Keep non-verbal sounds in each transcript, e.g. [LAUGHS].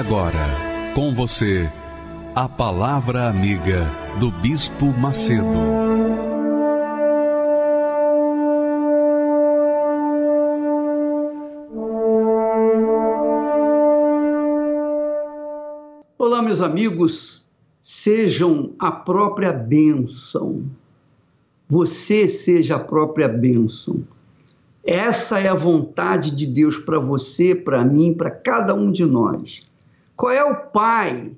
Agora, com você, a Palavra Amiga do Bispo Macedo. Olá, meus amigos, sejam a própria bênção. Você seja a própria bênção. Essa é a vontade de Deus para você, para mim, para cada um de nós. Qual é o pai?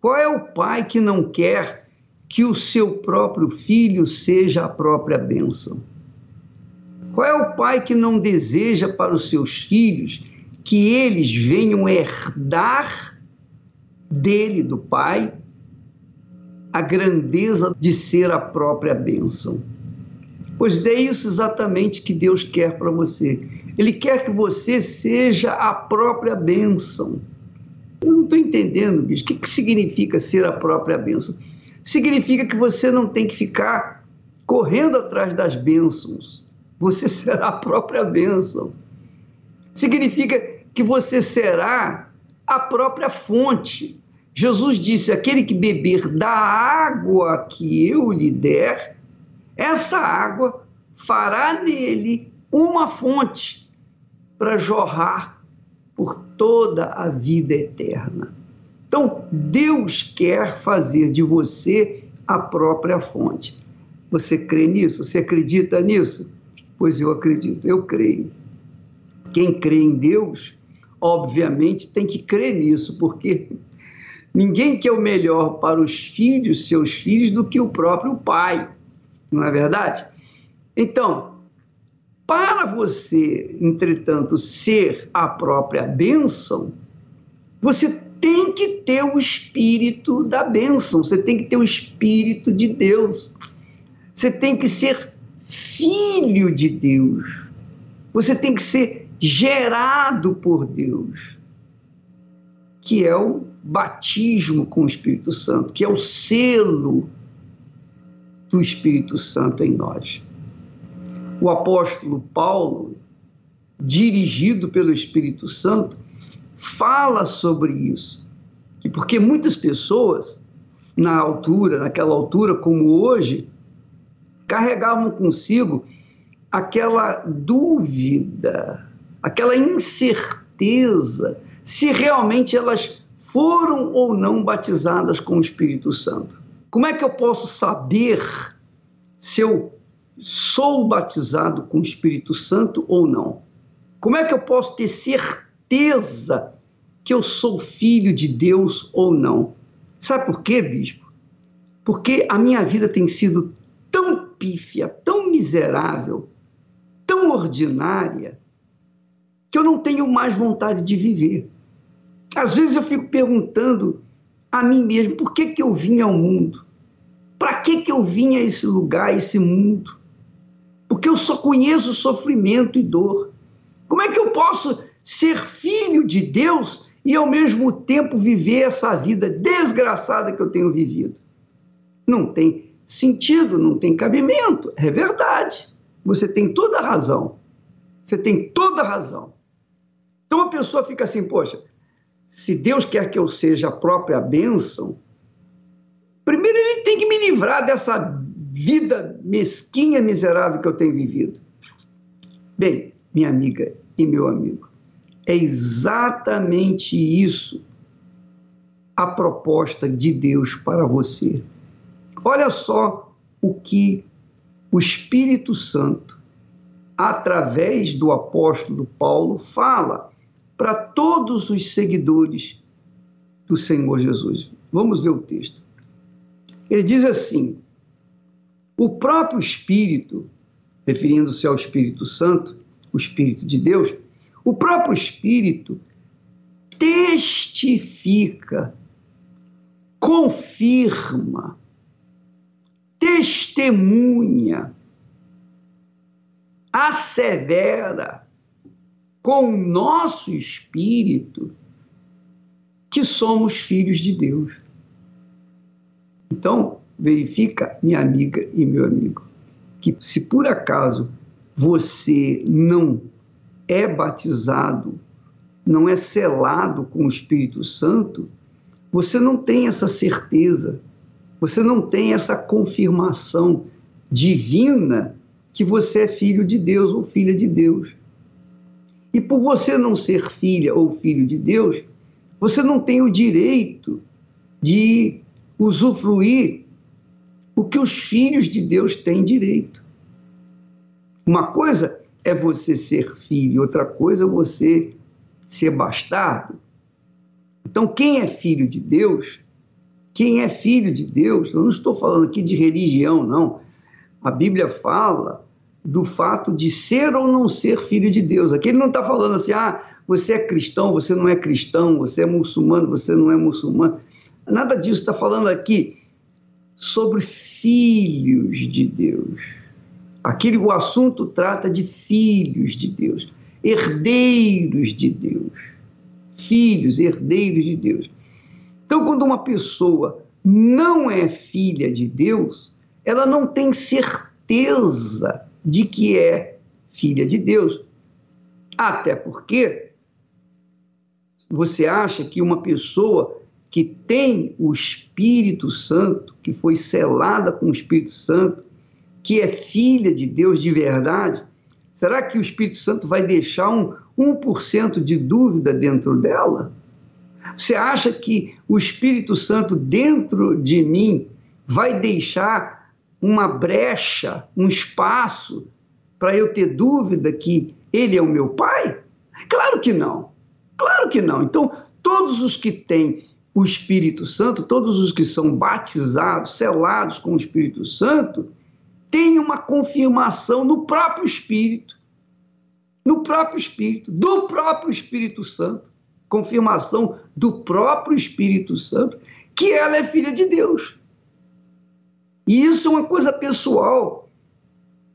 Qual é o pai que não quer que o seu próprio filho seja a própria bênção? Qual é o pai que não deseja para os seus filhos que eles venham herdar dele, do pai, a grandeza de ser a própria bênção? Pois é isso exatamente que Deus quer para você. Ele quer que você seja a própria bênção. Eu não estou entendendo, bicho. O que, que significa ser a própria bênção? Significa que você não tem que ficar correndo atrás das bênçãos. Você [LAUGHS] será a própria bênção. Significa que você será a própria fonte. Jesus disse: aquele que beber da água que eu lhe der, essa água fará nele uma fonte para jorrar por toda a vida eterna. Então, Deus quer fazer de você a própria fonte. Você crê nisso? Você acredita nisso? Pois eu acredito, eu creio. Quem crê em Deus, obviamente, tem que crer nisso, porque ninguém quer o melhor para os filhos, seus filhos, do que o próprio pai não é verdade? Então, para você, entretanto, ser a própria bênção, você tem que ter o espírito da bênção, você tem que ter o espírito de Deus, você tem que ser filho de Deus, você tem que ser gerado por Deus, que é o batismo com o Espírito Santo, que é o selo do Espírito Santo em nós. O apóstolo Paulo, dirigido pelo Espírito Santo, fala sobre isso. E porque muitas pessoas, na altura, naquela altura como hoje, carregavam consigo aquela dúvida, aquela incerteza se realmente elas foram ou não batizadas com o Espírito Santo. Como é que eu posso saber se eu sou batizado com o Espírito Santo ou não? Como é que eu posso ter certeza que eu sou filho de Deus ou não? Sabe por quê, bispo? Porque a minha vida tem sido tão pífia, tão miserável, tão ordinária, que eu não tenho mais vontade de viver. Às vezes eu fico perguntando a mim mesmo: por que, que eu vim ao mundo? Para que, que eu vim a esse lugar, a esse mundo? Porque eu só conheço sofrimento e dor. Como é que eu posso ser filho de Deus e ao mesmo tempo viver essa vida desgraçada que eu tenho vivido? Não tem sentido, não tem cabimento. É verdade. Você tem toda a razão. Você tem toda a razão. Então a pessoa fica assim, poxa, se Deus quer que eu seja a própria bênção, primeiro ele tem que me livrar dessa vida mesquinha, miserável que eu tenho vivido. Bem, minha amiga e meu amigo, é exatamente isso a proposta de Deus para você. Olha só o que o Espírito Santo, através do apóstolo Paulo, fala para todos os seguidores do Senhor Jesus. Vamos ver o texto. Ele diz assim: o próprio Espírito, referindo-se ao Espírito Santo, o Espírito de Deus, O próprio Espírito testifica, confirma, testemunha, assevera com o nosso espírito que somos filhos de Deus. Então, verifica, minha amiga e meu amigo, que se por acaso você não é batizado, não é selado com o Espírito Santo, você não tem essa certeza, você não tem essa confirmação divina que você é filho de Deus ou filha de Deus. E por você não ser filha ou filho de Deus, você não tem o direito de usufruir o que os filhos de Deus têm direito. Uma coisa é você ser filho, outra coisa é você ser bastardo. Então, quem é filho de Deus, quem é filho de Deus, eu não estou falando aqui de religião, não. A Bíblia fala do fato de ser ou não ser filho de Deus. Aqui ele não está falando assim, ah, você é cristão, você não é cristão, você é muçulmano, você não é muçulmano. Nada disso está falando aqui sobre filhos de Deus. Aquele o assunto trata de filhos de Deus, herdeiros de Deus. Filhos, herdeiros de Deus. Então, quando uma pessoa não é filha de Deus, ela não tem certeza de que é filha de Deus. Até porque você acha que uma pessoa que tem o Espírito Santo, que foi selada com o Espírito Santo, que é filha de Deus de verdade, será que o Espírito Santo vai deixar um 1% de dúvida dentro dela? Você acha que o Espírito Santo dentro de mim vai deixar uma brecha, um espaço para eu ter dúvida que ele é o meu pai? Claro que não. Claro que não. Então, todos os que têm o Espírito Santo, todos os que são batizados, selados com o Espírito Santo, têm uma confirmação no próprio Espírito. No próprio Espírito, do próprio Espírito Santo. Confirmação do próprio Espírito Santo que ela é filha de Deus. E isso é uma coisa pessoal.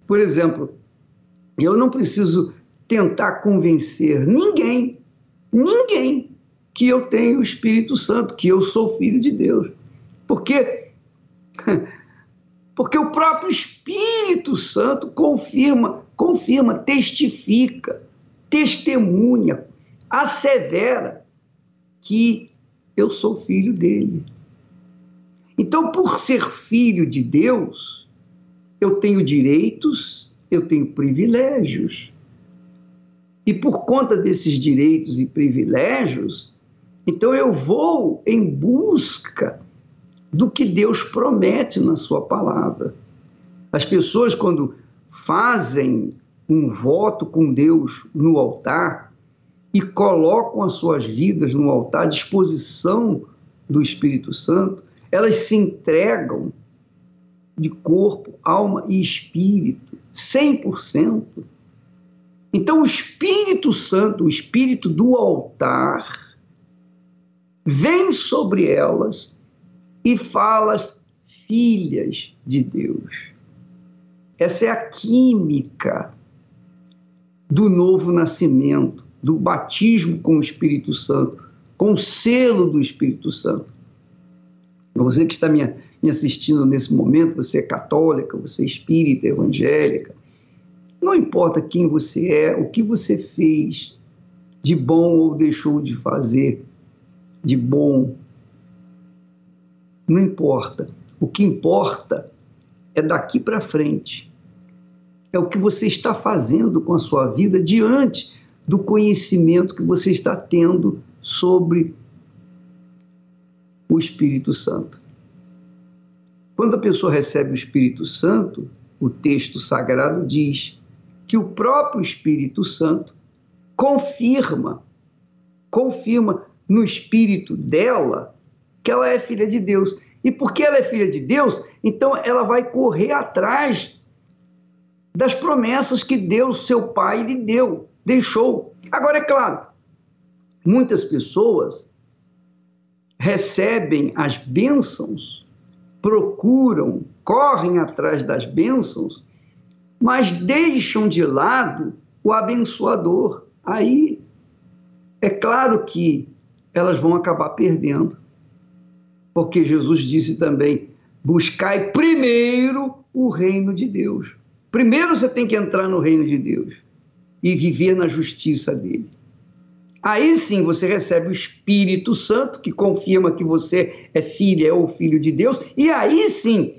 Por exemplo, eu não preciso tentar convencer ninguém, ninguém, que eu tenho o Espírito Santo, que eu sou filho de Deus. Porque [LAUGHS] porque o próprio Espírito Santo confirma, confirma, testifica, testemunha, assevera que eu sou filho dele. Então, por ser filho de Deus, eu tenho direitos, eu tenho privilégios. E por conta desses direitos e privilégios, então eu vou em busca do que Deus promete na Sua palavra. As pessoas, quando fazem um voto com Deus no altar e colocam as suas vidas no altar à disposição do Espírito Santo, elas se entregam de corpo, alma e espírito, 100%. Então, o Espírito Santo, o Espírito do altar, vem sobre elas e fala filhas de Deus. Essa é a química do novo nascimento, do batismo com o Espírito Santo, com o selo do Espírito Santo. Você que está me, me assistindo nesse momento, você é católica, você é espírita, evangélica, não importa quem você é, o que você fez de bom ou deixou de fazer de bom, não importa. O que importa é daqui para frente. É o que você está fazendo com a sua vida diante do conhecimento que você está tendo sobre o Espírito Santo. Quando a pessoa recebe o Espírito Santo, o texto sagrado diz que o próprio Espírito Santo confirma, confirma no espírito dela que ela é filha de Deus. E porque ela é filha de Deus, então ela vai correr atrás das promessas que Deus, seu Pai, lhe deu. deixou. Agora, é claro, muitas pessoas recebem as bênçãos, procuram, correm atrás das bênçãos, mas deixam de lado o abençoador. Aí é claro que elas vão acabar perdendo. Porque Jesus disse também: buscai primeiro o reino de Deus. Primeiro você tem que entrar no reino de Deus e viver na justiça dele. Aí sim você recebe o Espírito Santo, que confirma que você é filha ou filho de Deus, e aí sim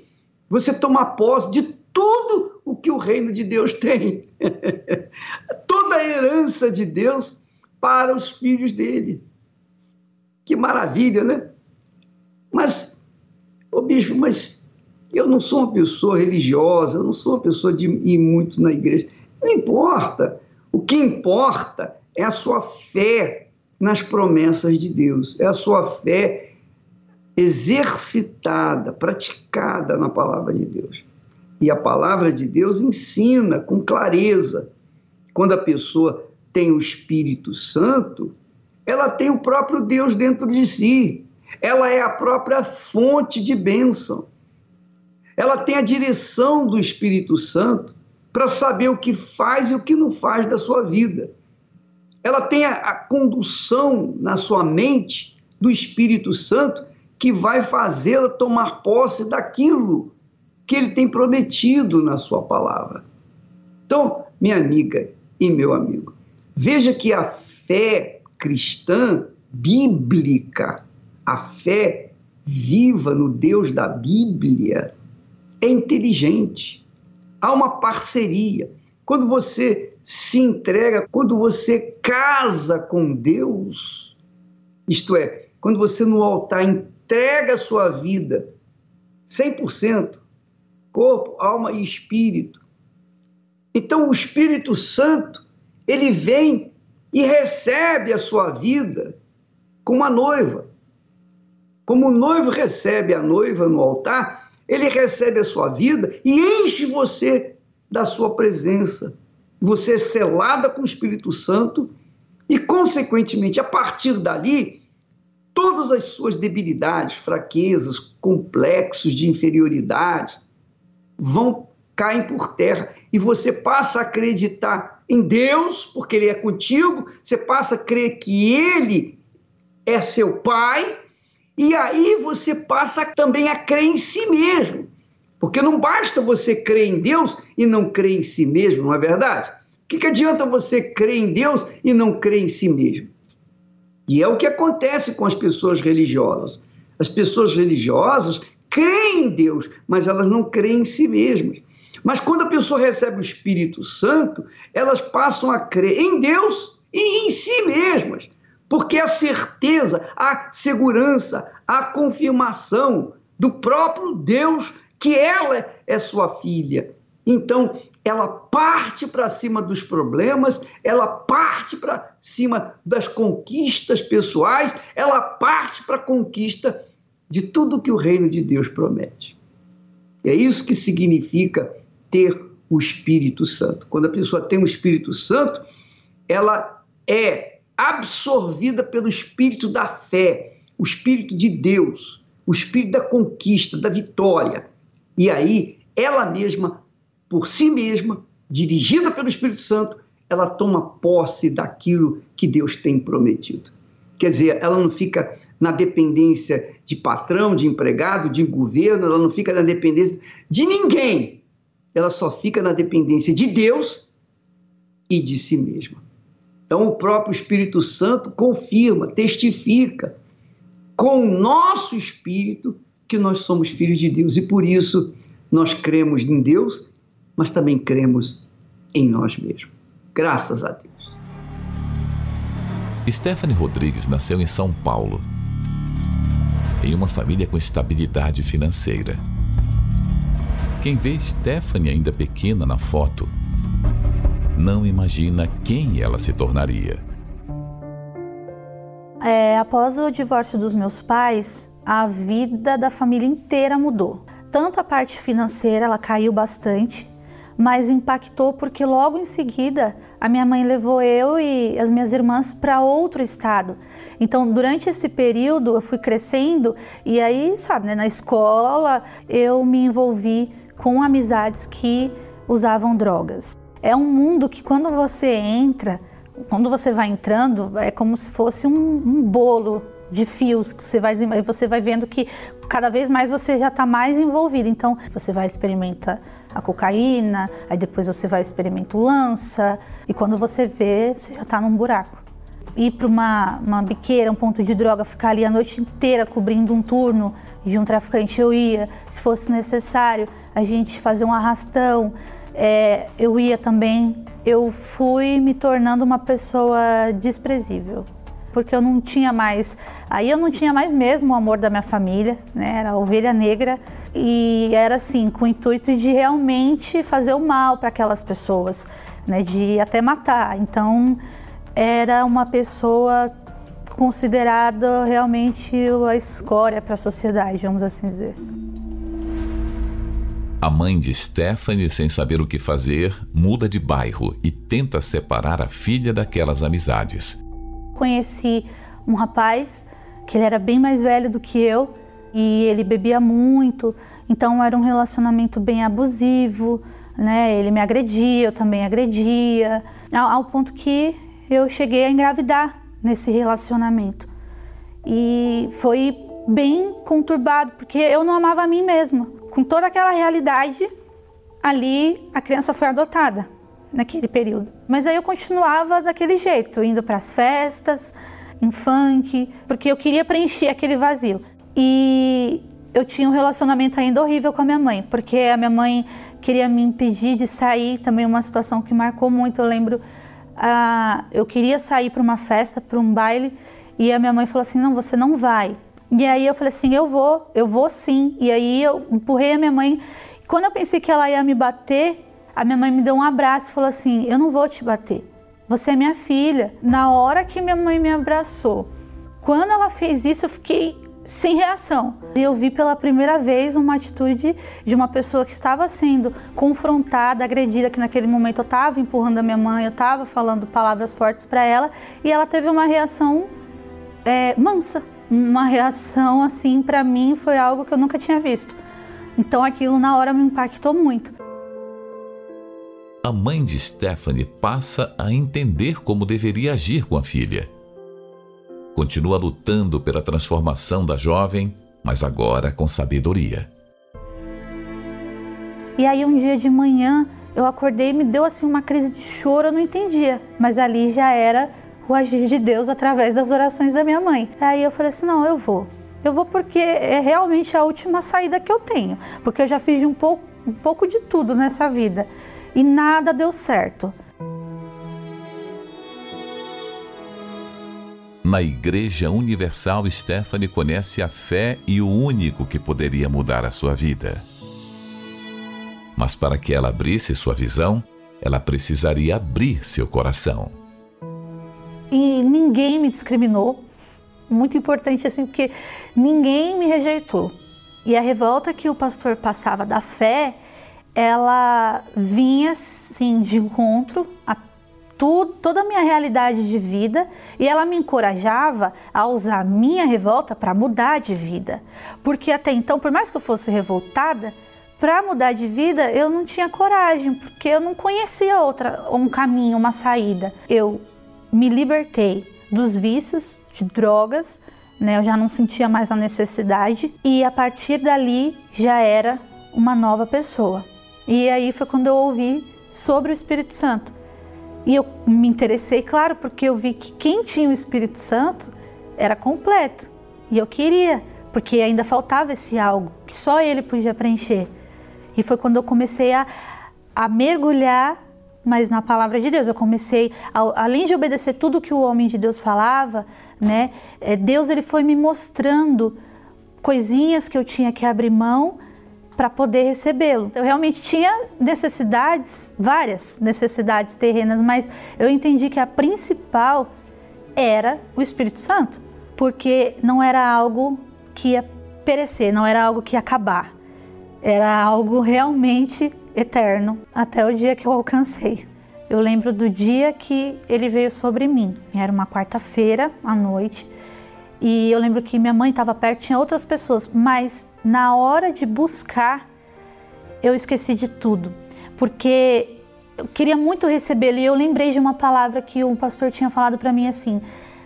você toma posse de tudo o que o reino de Deus tem. [LAUGHS] Toda a herança de Deus para os filhos dele. Que maravilha, né? Mas, ô bispo, mas eu não sou uma pessoa religiosa, eu não sou uma pessoa de ir muito na igreja. Não importa. O que importa é a sua fé nas promessas de Deus, é a sua fé exercitada, praticada na palavra de Deus. E a palavra de Deus ensina com clareza. Quando a pessoa tem o Espírito Santo, ela tem o próprio Deus dentro de si. Ela é a própria fonte de bênção. Ela tem a direção do Espírito Santo para saber o que faz e o que não faz da sua vida ela tem a, a condução na sua mente do Espírito Santo que vai fazê-la tomar posse daquilo que ele tem prometido na sua palavra. Então, minha amiga e meu amigo, veja que a fé cristã bíblica, a fé viva no Deus da Bíblia, é inteligente. Há uma parceria. Quando você se entrega, quando você casa com Deus, isto é, quando você no altar entrega a sua vida 100%, corpo, alma e espírito. Então o Espírito Santo, ele vem e recebe a sua vida como a noiva. Como o noivo recebe a noiva no altar, ele recebe a sua vida e enche você da sua presença você é selada com o Espírito Santo e, consequentemente, a partir dali, todas as suas debilidades, fraquezas, complexos de inferioridade vão cair por terra e você passa a acreditar em Deus, porque Ele é contigo, você passa a crer que Ele é seu Pai, e aí você passa também a crer em si mesmo. Porque não basta você crer em Deus e não crer em si mesmo, não é verdade? O que, que adianta você crer em Deus e não crer em si mesmo? E é o que acontece com as pessoas religiosas. As pessoas religiosas creem em Deus, mas elas não creem em si mesmas. Mas quando a pessoa recebe o Espírito Santo, elas passam a crer em Deus e em si mesmas. Porque a certeza, a segurança, a confirmação do próprio Deus que ela é sua filha. Então, ela parte para cima dos problemas, ela parte para cima das conquistas pessoais, ela parte para a conquista de tudo que o reino de Deus promete. É isso que significa ter o Espírito Santo. Quando a pessoa tem o Espírito Santo, ela é absorvida pelo Espírito da fé, o Espírito de Deus, o Espírito da conquista, da vitória. E aí, ela mesma, por si mesma, dirigida pelo Espírito Santo, ela toma posse daquilo que Deus tem prometido. Quer dizer, ela não fica na dependência de patrão, de empregado, de governo, ela não fica na dependência de ninguém. Ela só fica na dependência de Deus e de si mesma. Então, o próprio Espírito Santo confirma, testifica com o nosso espírito que nós somos filhos de Deus e por isso nós cremos em Deus, mas também cremos em nós mesmos. Graças a Deus. Stephanie Rodrigues nasceu em São Paulo, em uma família com estabilidade financeira. Quem vê Stephanie ainda pequena na foto, não imagina quem ela se tornaria. É, após o divórcio dos meus pais, a vida da família inteira mudou. Tanto a parte financeira, ela caiu bastante, mas impactou porque logo em seguida a minha mãe levou eu e as minhas irmãs para outro estado. Então, durante esse período, eu fui crescendo e aí, sabe, né, na escola eu me envolvi com amizades que usavam drogas. É um mundo que quando você entra, quando você vai entrando, é como se fosse um, um bolo de fios que você vai você vai vendo que cada vez mais você já está mais envolvido. Então você vai experimentar a cocaína, aí depois você vai experimentar o lança e quando você vê você já está num buraco. Ir para uma, uma biqueira, um ponto de droga, ficar ali a noite inteira cobrindo um turno de um traficante, eu ia. Se fosse necessário, a gente fazer um arrastão, é, eu ia também. Eu fui me tornando uma pessoa desprezível porque eu não tinha mais, aí eu não tinha mais mesmo o amor da minha família, né? Era a ovelha negra e era assim, com o intuito de realmente fazer o mal para aquelas pessoas, né? De até matar. Então, era uma pessoa considerada realmente a escória para a sociedade, vamos assim dizer. A mãe de Stephanie, sem saber o que fazer, muda de bairro e tenta separar a filha daquelas amizades conheci um rapaz que ele era bem mais velho do que eu e ele bebia muito, então era um relacionamento bem abusivo, né? Ele me agredia, eu também agredia, ao, ao ponto que eu cheguei a engravidar nesse relacionamento. E foi bem conturbado, porque eu não amava a mim mesma. Com toda aquela realidade, ali a criança foi adotada naquele período. Mas aí eu continuava daquele jeito, indo para as festas, em funk, porque eu queria preencher aquele vazio. E eu tinha um relacionamento ainda horrível com a minha mãe, porque a minha mãe queria me impedir de sair, também uma situação que marcou muito. Eu lembro, ah, eu queria sair para uma festa, para um baile, e a minha mãe falou assim: não, você não vai. E aí eu falei assim: eu vou, eu vou sim. E aí eu empurrei a minha mãe. Quando eu pensei que ela ia me bater, a minha mãe me deu um abraço e falou assim: Eu não vou te bater, você é minha filha. Na hora que minha mãe me abraçou, quando ela fez isso, eu fiquei sem reação. E eu vi pela primeira vez uma atitude de uma pessoa que estava sendo confrontada, agredida, que naquele momento eu estava empurrando a minha mãe, eu estava falando palavras fortes para ela, e ela teve uma reação é, mansa. Uma reação assim, para mim, foi algo que eu nunca tinha visto. Então aquilo na hora me impactou muito a mãe de Stephanie passa a entender como deveria agir com a filha. Continua lutando pela transformação da jovem, mas agora com sabedoria. E aí um dia de manhã eu acordei e me deu assim uma crise de choro, eu não entendia, mas ali já era o agir de Deus através das orações da minha mãe. Aí eu falei assim: "Não, eu vou. Eu vou porque é realmente a última saída que eu tenho, porque eu já fiz um pouco, um pouco de tudo nessa vida e nada deu certo. Na Igreja Universal, Stephanie conhece a fé e o único que poderia mudar a sua vida. Mas para que ela abrisse sua visão, ela precisaria abrir seu coração. E ninguém me discriminou. Muito importante assim, porque ninguém me rejeitou. E a revolta que o pastor passava da fé ela vinha assim de encontro a tudo, toda a minha realidade de vida e ela me encorajava a usar a minha revolta para mudar de vida. Porque até então, por mais que eu fosse revoltada, para mudar de vida eu não tinha coragem, porque eu não conhecia outra um caminho, uma saída. Eu me libertei dos vícios, de drogas, né? Eu já não sentia mais a necessidade e a partir dali já era uma nova pessoa. E aí foi quando eu ouvi sobre o Espírito Santo. E eu me interessei, claro, porque eu vi que quem tinha o Espírito Santo era completo. E eu queria, porque ainda faltava esse algo que só ele podia preencher. E foi quando eu comecei a, a mergulhar mas na palavra de Deus. Eu comecei, a, além de obedecer tudo que o homem de Deus falava, né? Eh, Deus ele foi me mostrando coisinhas que eu tinha que abrir mão para poder recebê-lo. Eu realmente tinha necessidades, várias necessidades terrenas, mas eu entendi que a principal era o Espírito Santo, porque não era algo que ia perecer, não era algo que ia acabar. Era algo realmente eterno até o dia que eu alcancei. Eu lembro do dia que ele veio sobre mim. Era uma quarta-feira à noite. E eu lembro que minha mãe estava perto, tinha outras pessoas, mas na hora de buscar, eu esqueci de tudo. Porque eu queria muito recebê-lo e eu lembrei de uma palavra que um pastor tinha falado para mim assim: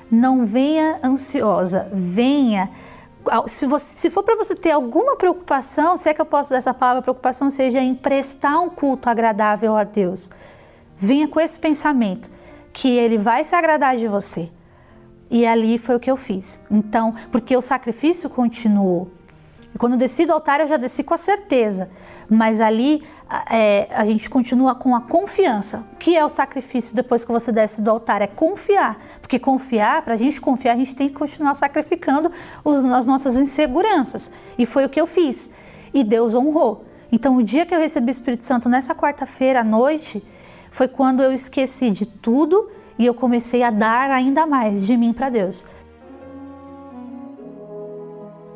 não venha ansiosa, venha. Se, você, se for para você ter alguma preocupação, se é que eu posso usar essa palavra preocupação, seja em prestar um culto agradável a Deus. Venha com esse pensamento que Ele vai se agradar de você. E ali foi o que eu fiz. Então, porque o sacrifício continuou. E quando desci do altar, eu já desci com a certeza. Mas ali é, a gente continua com a confiança. O que é o sacrifício depois que você desce do altar? É confiar. Porque confiar, para a gente confiar, a gente tem que continuar sacrificando os, as nossas inseguranças. E foi o que eu fiz. E Deus honrou. Então, o dia que eu recebi o Espírito Santo, nessa quarta-feira à noite, foi quando eu esqueci de tudo e eu comecei a dar ainda mais de mim para Deus.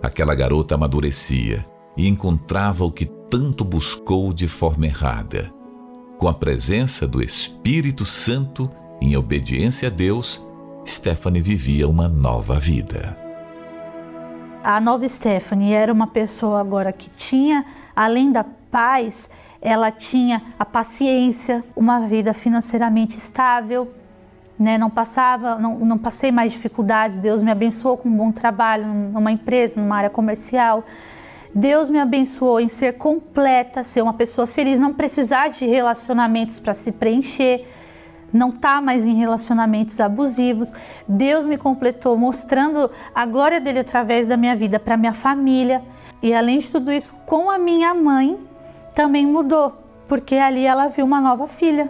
Aquela garota amadurecia e encontrava o que tanto buscou de forma errada. Com a presença do Espírito Santo, em obediência a Deus, Stephanie vivia uma nova vida. A nova Stephanie era uma pessoa agora que tinha, além da paz, ela tinha a paciência, uma vida financeiramente estável, né? Não passava, não, não passei mais dificuldades. Deus me abençoou com um bom trabalho numa empresa, numa área comercial. Deus me abençoou em ser completa, ser uma pessoa feliz, não precisar de relacionamentos para se preencher, não estar tá mais em relacionamentos abusivos. Deus me completou mostrando a glória dele através da minha vida para minha família. E além de tudo isso, com a minha mãe também mudou, porque ali ela viu uma nova filha.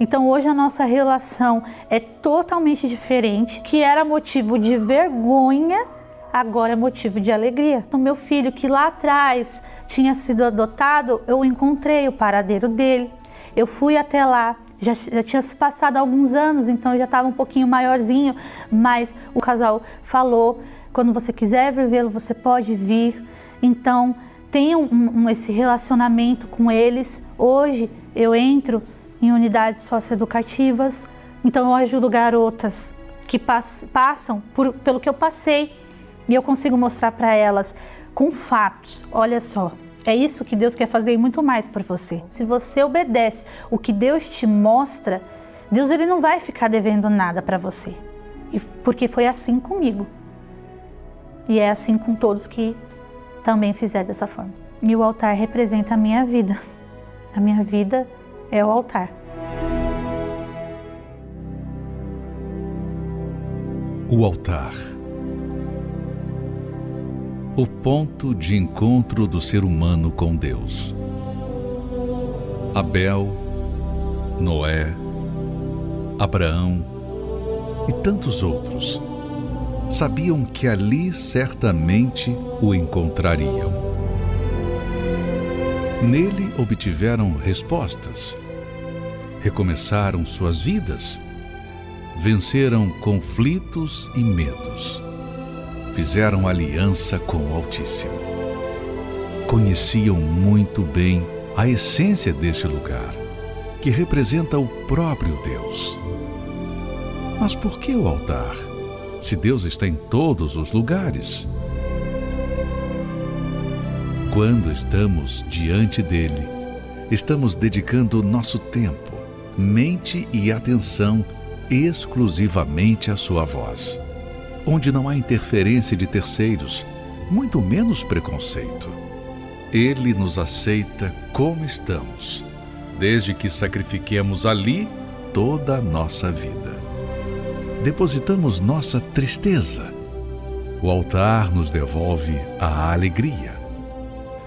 Então hoje a nossa relação é totalmente diferente, que era motivo de vergonha agora é motivo de alegria. O então, meu filho, que lá atrás tinha sido adotado, eu encontrei o paradeiro dele. Eu fui até lá, já, já tinha se passado alguns anos, então já estava um pouquinho maiorzinho, mas o casal falou: quando você quiser vê-lo, você pode vir. Então, tenha um, um, esse relacionamento com eles. Hoje eu entro em unidades socioeducativas, então eu ajudo garotas que pass passam por, pelo que eu passei e eu consigo mostrar para elas com fatos. Olha só, é isso que Deus quer fazer e muito mais por você. Se você obedece o que Deus te mostra, Deus ele não vai ficar devendo nada para você. E, porque foi assim comigo. E é assim com todos que também fizer dessa forma. E o altar representa a minha vida. A minha vida é o altar. O altar o ponto de encontro do ser humano com Deus. Abel, Noé, Abraão e tantos outros sabiam que ali certamente o encontrariam. Nele obtiveram respostas, recomeçaram suas vidas, venceram conflitos e medos fizeram aliança com o Altíssimo. Conheciam muito bem a essência deste lugar, que representa o próprio Deus. Mas por que o altar, se Deus está em todos os lugares? Quando estamos diante dele, estamos dedicando nosso tempo, mente e atenção exclusivamente à sua voz onde não há interferência de terceiros, muito menos preconceito. Ele nos aceita como estamos, desde que sacrifiquemos ali toda a nossa vida. Depositamos nossa tristeza. O altar nos devolve a alegria.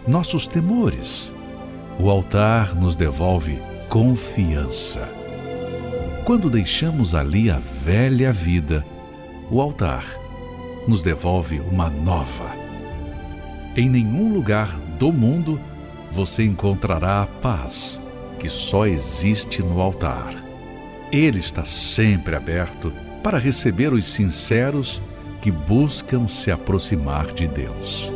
Nossos temores. O altar nos devolve confiança. Quando deixamos ali a velha vida, o altar nos devolve uma nova. Em nenhum lugar do mundo você encontrará a paz que só existe no altar. Ele está sempre aberto para receber os sinceros que buscam se aproximar de Deus.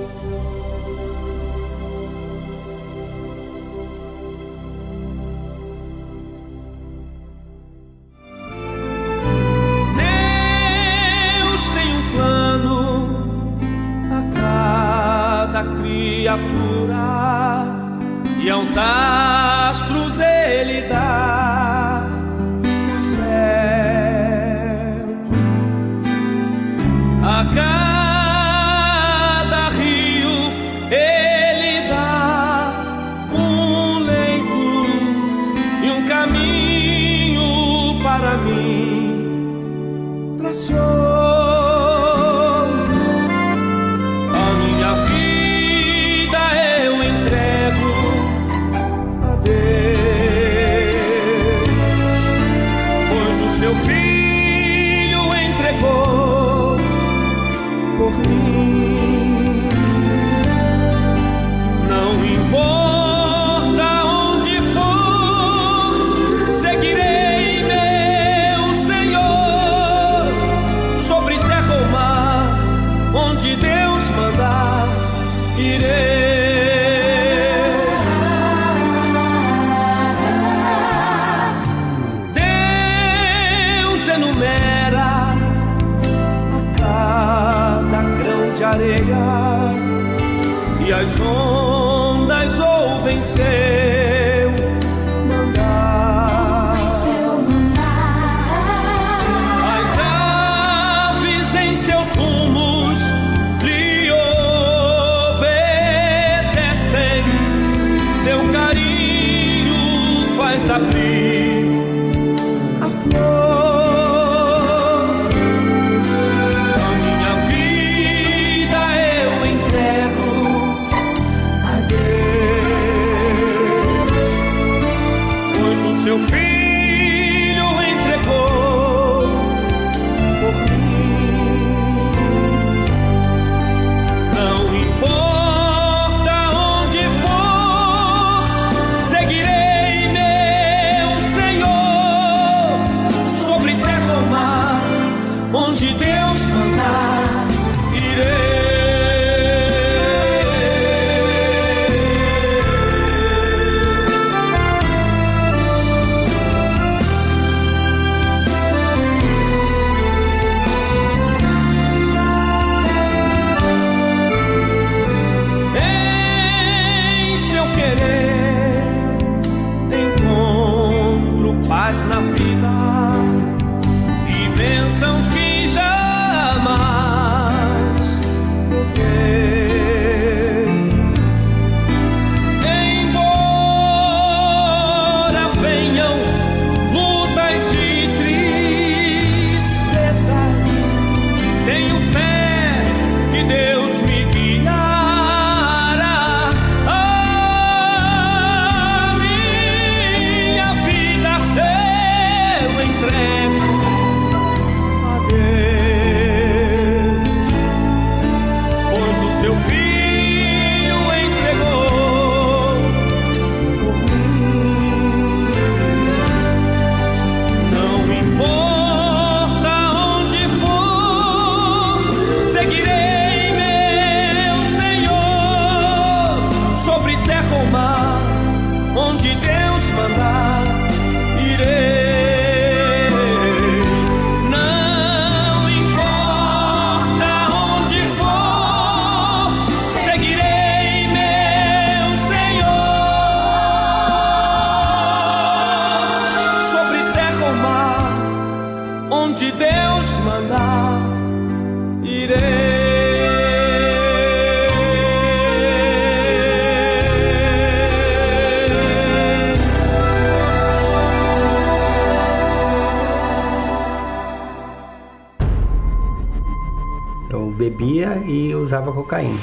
Cocaína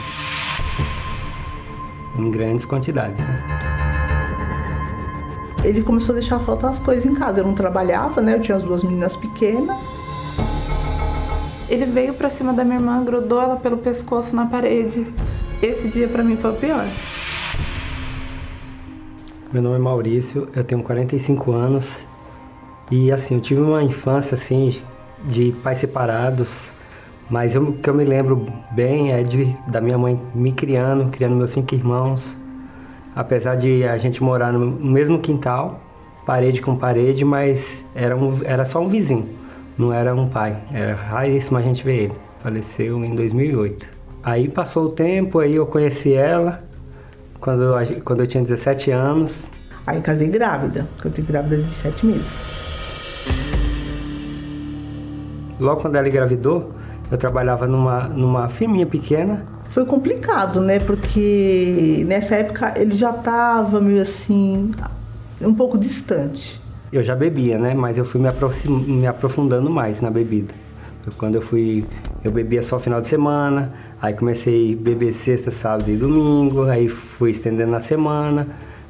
em grandes quantidades. Né? Ele começou a deixar faltar as coisas em casa. Eu não trabalhava, né? Eu tinha as duas meninas pequenas. Ele veio para cima da minha irmã, grudou ela pelo pescoço na parede. Esse dia para mim foi o pior. Meu nome é Maurício, eu tenho 45 anos e assim, eu tive uma infância assim de pais separados, mas o que eu me lembro bem é de, da minha mãe me criando, criando meus cinco irmãos. Apesar de a gente morar no mesmo quintal, parede com parede, mas era, um, era só um vizinho, não era um pai. Era raríssimo a gente ver ele. Faleceu em 2008. Aí passou o tempo, aí eu conheci ela quando eu, quando eu tinha 17 anos. Aí casei grávida, eu tenho grávida de 7 meses. Logo quando ela engravidou, eu trabalhava numa, numa firminha pequena. Foi complicado, né? Porque nessa época ele já estava meio assim, um pouco distante. Eu já bebia, né? Mas eu fui me, me aprofundando mais na bebida. Quando eu fui, eu bebia só final de semana, aí comecei a beber sexta, sábado e domingo, aí fui estendendo na semana,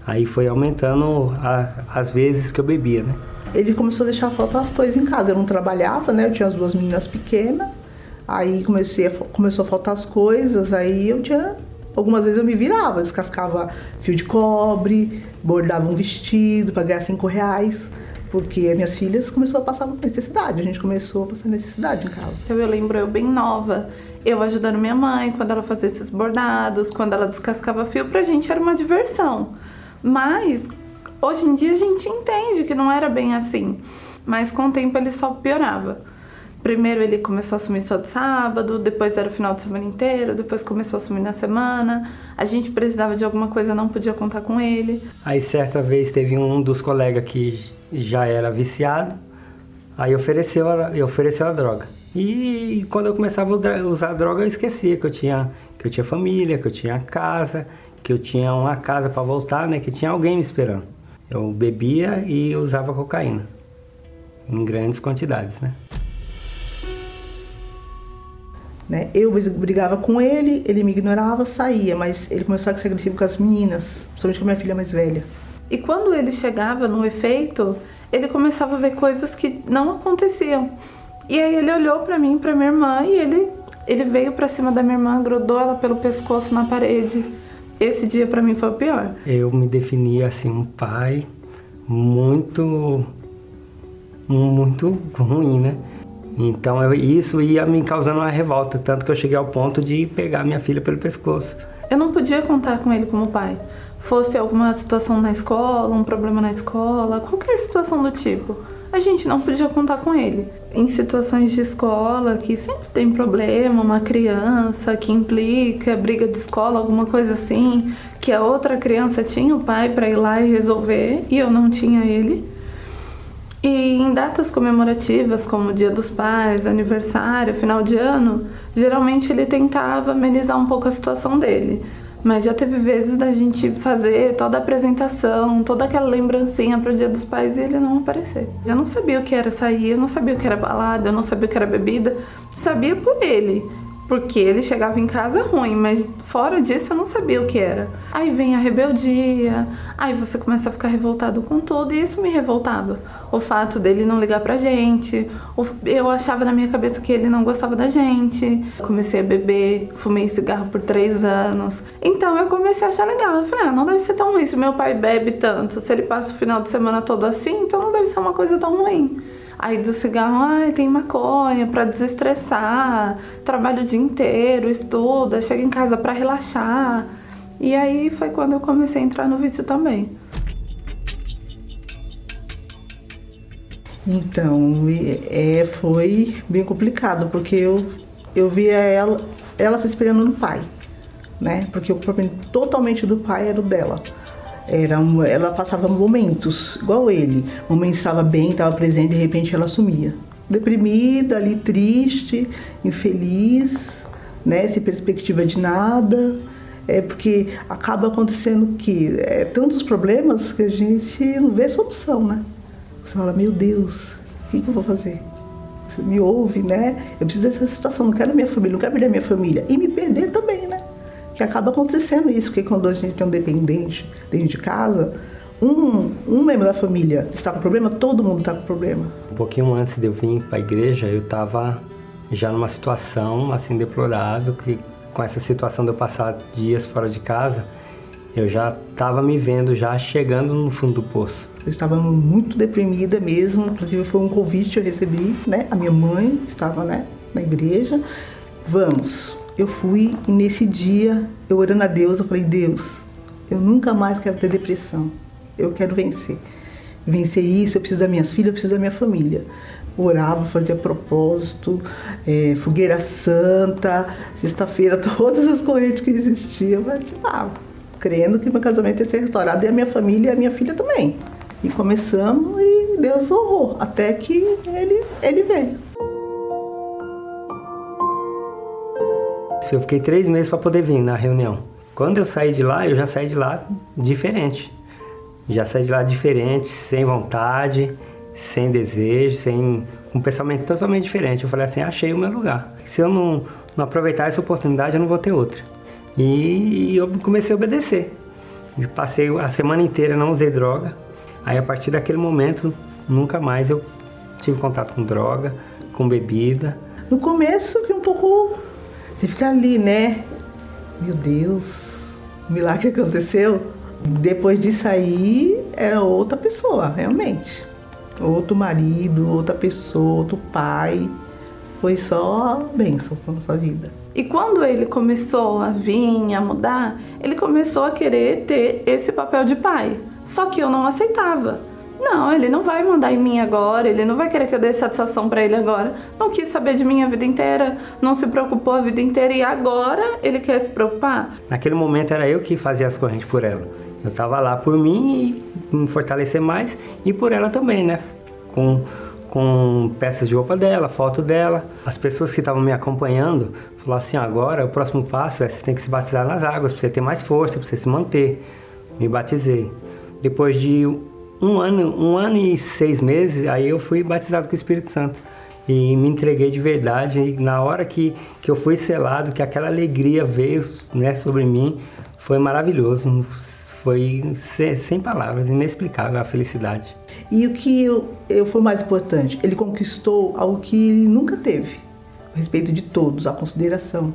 aí foi aumentando a, as vezes que eu bebia, né? Ele começou a deixar faltar as coisas em casa. Eu não trabalhava, né? Eu tinha as duas meninas pequenas. Aí comecei a, começou a faltar as coisas, aí eu tinha. Algumas vezes eu me virava, descascava fio de cobre, bordava um vestido para ganhar cinco reais porque as minhas filhas começou a passar necessidade, a gente começou a passar necessidade em casa. Então eu lembro eu bem nova, eu ajudando minha mãe quando ela fazia esses bordados, quando ela descascava fio, pra gente era uma diversão. Mas hoje em dia a gente entende que não era bem assim, mas com o tempo ele só piorava. Primeiro ele começou a assumir só de sábado, depois era o final de semana inteiro, depois começou a assumir na semana. A gente precisava de alguma coisa, não podia contar com ele. Aí certa vez teve um dos colegas que já era viciado, aí ofereceu a, ofereceu a droga. E quando eu começava a usar a droga, eu esquecia que eu tinha que eu tinha família, que eu tinha casa, que eu tinha uma casa para voltar, né, que tinha alguém me esperando. Eu bebia e usava cocaína em grandes quantidades, né? Né? Eu brigava com ele, ele me ignorava, saía, mas ele começou a ser agressivo com as meninas, principalmente com a minha filha mais velha. E quando ele chegava no efeito, ele começava a ver coisas que não aconteciam. E aí ele olhou para mim, para minha irmã, e ele ele veio para cima da minha irmã, grudou ela pelo pescoço na parede. Esse dia para mim foi o pior. Eu me definia assim um pai muito muito ruim, né? Então eu, isso ia me causando uma revolta, tanto que eu cheguei ao ponto de pegar minha filha pelo pescoço. Eu não podia contar com ele como pai. Fosse alguma situação na escola, um problema na escola, qualquer situação do tipo, a gente não podia contar com ele. Em situações de escola, que sempre tem problema, uma criança que implica briga de escola, alguma coisa assim, que a outra criança tinha o pai para ir lá e resolver e eu não tinha ele e em datas comemorativas, como Dia dos Pais, aniversário, final de ano, geralmente ele tentava amenizar um pouco a situação dele. Mas já teve vezes da gente fazer toda a apresentação, toda aquela lembrancinha para o Dia dos Pais e ele não aparecer. Eu não sabia o que era sair, eu não sabia o que era balada, eu não sabia o que era bebida, sabia por ele porque ele chegava em casa ruim, mas fora disso eu não sabia o que era. Aí vem a rebeldia, aí você começa a ficar revoltado com tudo, e isso me revoltava. O fato dele não ligar pra gente, eu achava na minha cabeça que ele não gostava da gente. Comecei a beber, fumei cigarro por três anos. Então eu comecei a achar legal. Eu falei, ah, não deve ser tão ruim se meu pai bebe tanto. Se ele passa o final de semana todo assim, então não deve ser uma coisa tão ruim. Aí do cigarro, ah, tem maconha para desestressar, trabalha o dia inteiro, estuda, chega em casa para relaxar. E aí foi quando eu comecei a entrar no vício também. Então, é, foi bem complicado, porque eu, eu via ela, ela se espelhando no pai, né? Porque o problema totalmente do pai era o dela. Era um, ela passava momentos, igual ele. Momentos estava bem, estava presente, de repente ela sumia. Deprimida, ali triste, infeliz, né? sem perspectiva de nada. É porque acaba acontecendo que é tantos problemas que a gente não vê solução, né? Você fala, meu Deus, o que, que eu vou fazer? Você me ouve, né? Eu preciso dessa situação, não quero minha família, não quero perder minha família. E me perder também, né? Que acaba acontecendo isso, porque quando a gente tem um dependente dentro de casa, um, um membro da família está com problema, todo mundo está com problema. Um pouquinho antes de eu vir para a igreja, eu estava já numa situação assim deplorável, que com essa situação de eu passar dias fora de casa, eu já estava me vendo já chegando no fundo do poço. Eu estava muito deprimida mesmo, inclusive foi um convite que eu recebi, né? A minha mãe estava, né, na igreja. Vamos, eu fui e nesse dia, eu orando a Deus, eu falei: Deus, eu nunca mais quero ter depressão. Eu quero vencer. Vencer isso, eu preciso das minhas filhas, eu preciso da minha família. Orava, fazia propósito, é, fogueira santa, sexta-feira, [LAUGHS] todas as correntes que existiam, eu participava, crendo que meu casamento ia ser restaurado e a minha família e a minha filha também. E começamos e Deus honrou, até que ele, ele veio. Eu fiquei três meses para poder vir na reunião. Quando eu saí de lá, eu já saí de lá diferente. Já saí de lá diferente, sem vontade. sem desejo, sem um pensamento totalmente diferente. Eu falei assim, achei o meu lugar. Se eu não, não aproveitar essa oportunidade, eu não vou ter outra. E, e eu comecei a obedecer. Eu passei a semana inteira, não usei droga. Aí a partir daquele momento, nunca mais eu tive contato com droga, com bebida. No começo, um pouco. Você fica ali, né? Meu Deus, o milagre aconteceu. Depois de sair, era outra pessoa, realmente. Outro marido, outra pessoa, outro pai. Foi só bênção na nossa vida. E quando ele começou a vir, a mudar, ele começou a querer ter esse papel de pai. Só que eu não aceitava. Não, ele não vai mandar em mim agora, ele não vai querer que eu dê satisfação para ele agora. Não quis saber de mim a vida inteira, não se preocupou a vida inteira e agora ele quer se preocupar. Naquele momento era eu que fazia as correntes por ela. Eu estava lá por mim e me fortalecer mais e por ela também, né? Com, com peças de roupa dela, foto dela. As pessoas que estavam me acompanhando falaram assim: agora o próximo passo é você tem que se batizar nas águas para você ter mais força, para você se manter. Me batizei. Depois de um ano, um ano e seis meses, aí eu fui batizado com o Espírito Santo. E me entreguei de verdade. E na hora que, que eu fui selado, que aquela alegria veio né, sobre mim, foi maravilhoso. Foi sem, sem palavras, inexplicável a felicidade. E o que eu, eu foi mais importante? Ele conquistou algo que ele nunca teve. O respeito de todos, a consideração.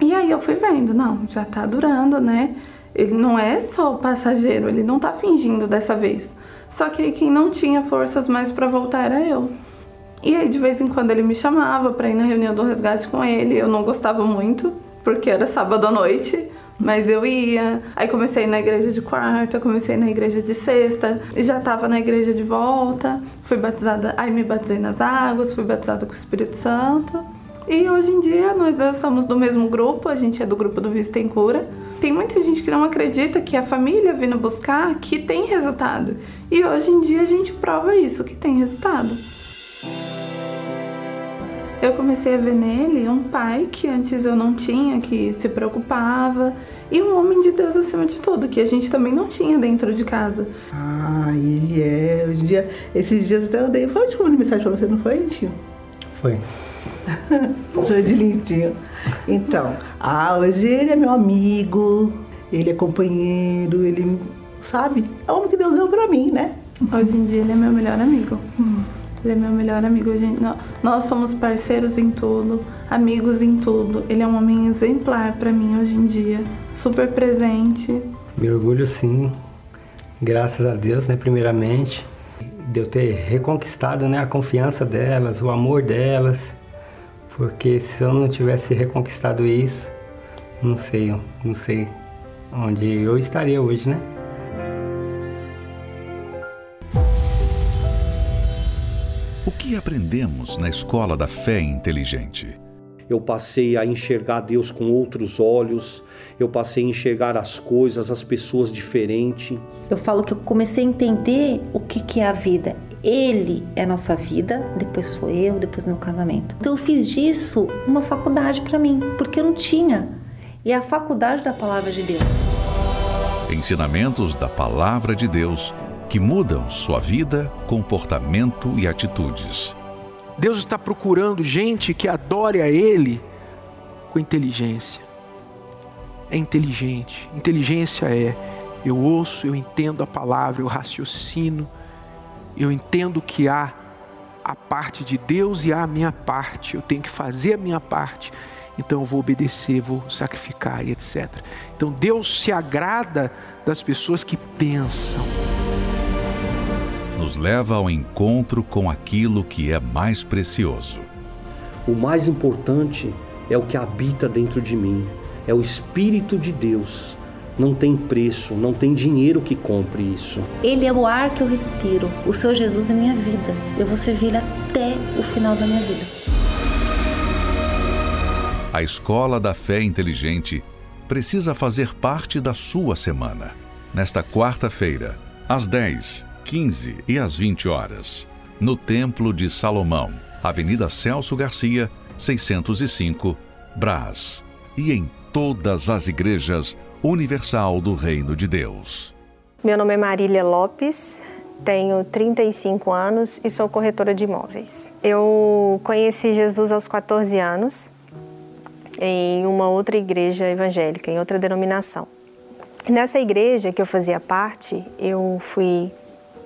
E aí eu fui vendo, não, já tá durando, né? Ele não é só passageiro, ele não tá fingindo dessa vez. Só que aí quem não tinha forças mais para voltar era eu. E aí de vez em quando ele me chamava para ir na reunião do resgate com ele. Eu não gostava muito, porque era sábado à noite, mas eu ia. Aí comecei na igreja de quarta, comecei na igreja de sexta, e já estava na igreja de volta. Fui batizada, aí me batizei nas águas, fui batizada com o Espírito Santo. E hoje em dia nós somos do mesmo grupo, a gente é do grupo do Vista em Cura. Tem muita gente que não acredita que a família vindo buscar que tem resultado. E hoje em dia a gente prova isso, que tem resultado. Eu comecei a ver nele um pai que antes eu não tinha, que se preocupava, e um homem de Deus acima de tudo, que a gente também não tinha dentro de casa. Ah, ele é. Hoje em dia, esses dias até eu dei. Foi eu mandei mensagem pra você, não foi, tio? Foi. [LAUGHS] Sou de lindinho. Então, ah, hoje ele é meu amigo, ele é companheiro, ele, sabe? É o homem que Deus deu pra mim, né? Hoje em dia ele é meu melhor amigo. Hum. Ele é meu melhor amigo. Gente, nós somos parceiros em tudo, amigos em tudo. Ele é um homem exemplar para mim hoje em dia, super presente. Me orgulho sim, graças a Deus, né, primeiramente, de eu ter reconquistado, né, a confiança delas, o amor delas porque se eu não tivesse reconquistado isso, não sei, não sei onde eu estaria hoje, né? O que aprendemos na escola da fé inteligente? Eu passei a enxergar Deus com outros olhos, eu passei a enxergar as coisas, as pessoas diferente. Eu falo que eu comecei a entender o que, que é a vida. Ele é nossa vida, depois sou eu, depois meu casamento. Então eu fiz disso uma faculdade para mim, porque eu não tinha. E é a faculdade da palavra de Deus. Ensinamentos da palavra de Deus que mudam sua vida, comportamento e atitudes. Deus está procurando gente que adore a Ele com inteligência. É inteligente. Inteligência é eu ouço, eu entendo a palavra, eu raciocino eu entendo que há a parte de Deus e há a minha parte. Eu tenho que fazer a minha parte. Então eu vou obedecer, vou sacrificar e etc. Então Deus se agrada das pessoas que pensam. Nos leva ao encontro com aquilo que é mais precioso. O mais importante é o que habita dentro de mim, é o Espírito de Deus não tem preço, não tem dinheiro que compre isso. Ele é o ar que eu respiro. O Senhor Jesus é minha vida. Eu vou servir Ele até o final da minha vida. A Escola da Fé Inteligente precisa fazer parte da sua semana. Nesta quarta-feira, às 10, 15 e às 20 horas, no Templo de Salomão, Avenida Celso Garcia, 605, Brás. E em todas as igrejas universal do Reino de Deus. Meu nome é Marília Lopes, tenho 35 anos e sou corretora de imóveis. Eu conheci Jesus aos 14 anos em uma outra igreja evangélica, em outra denominação. Nessa igreja que eu fazia parte, eu fui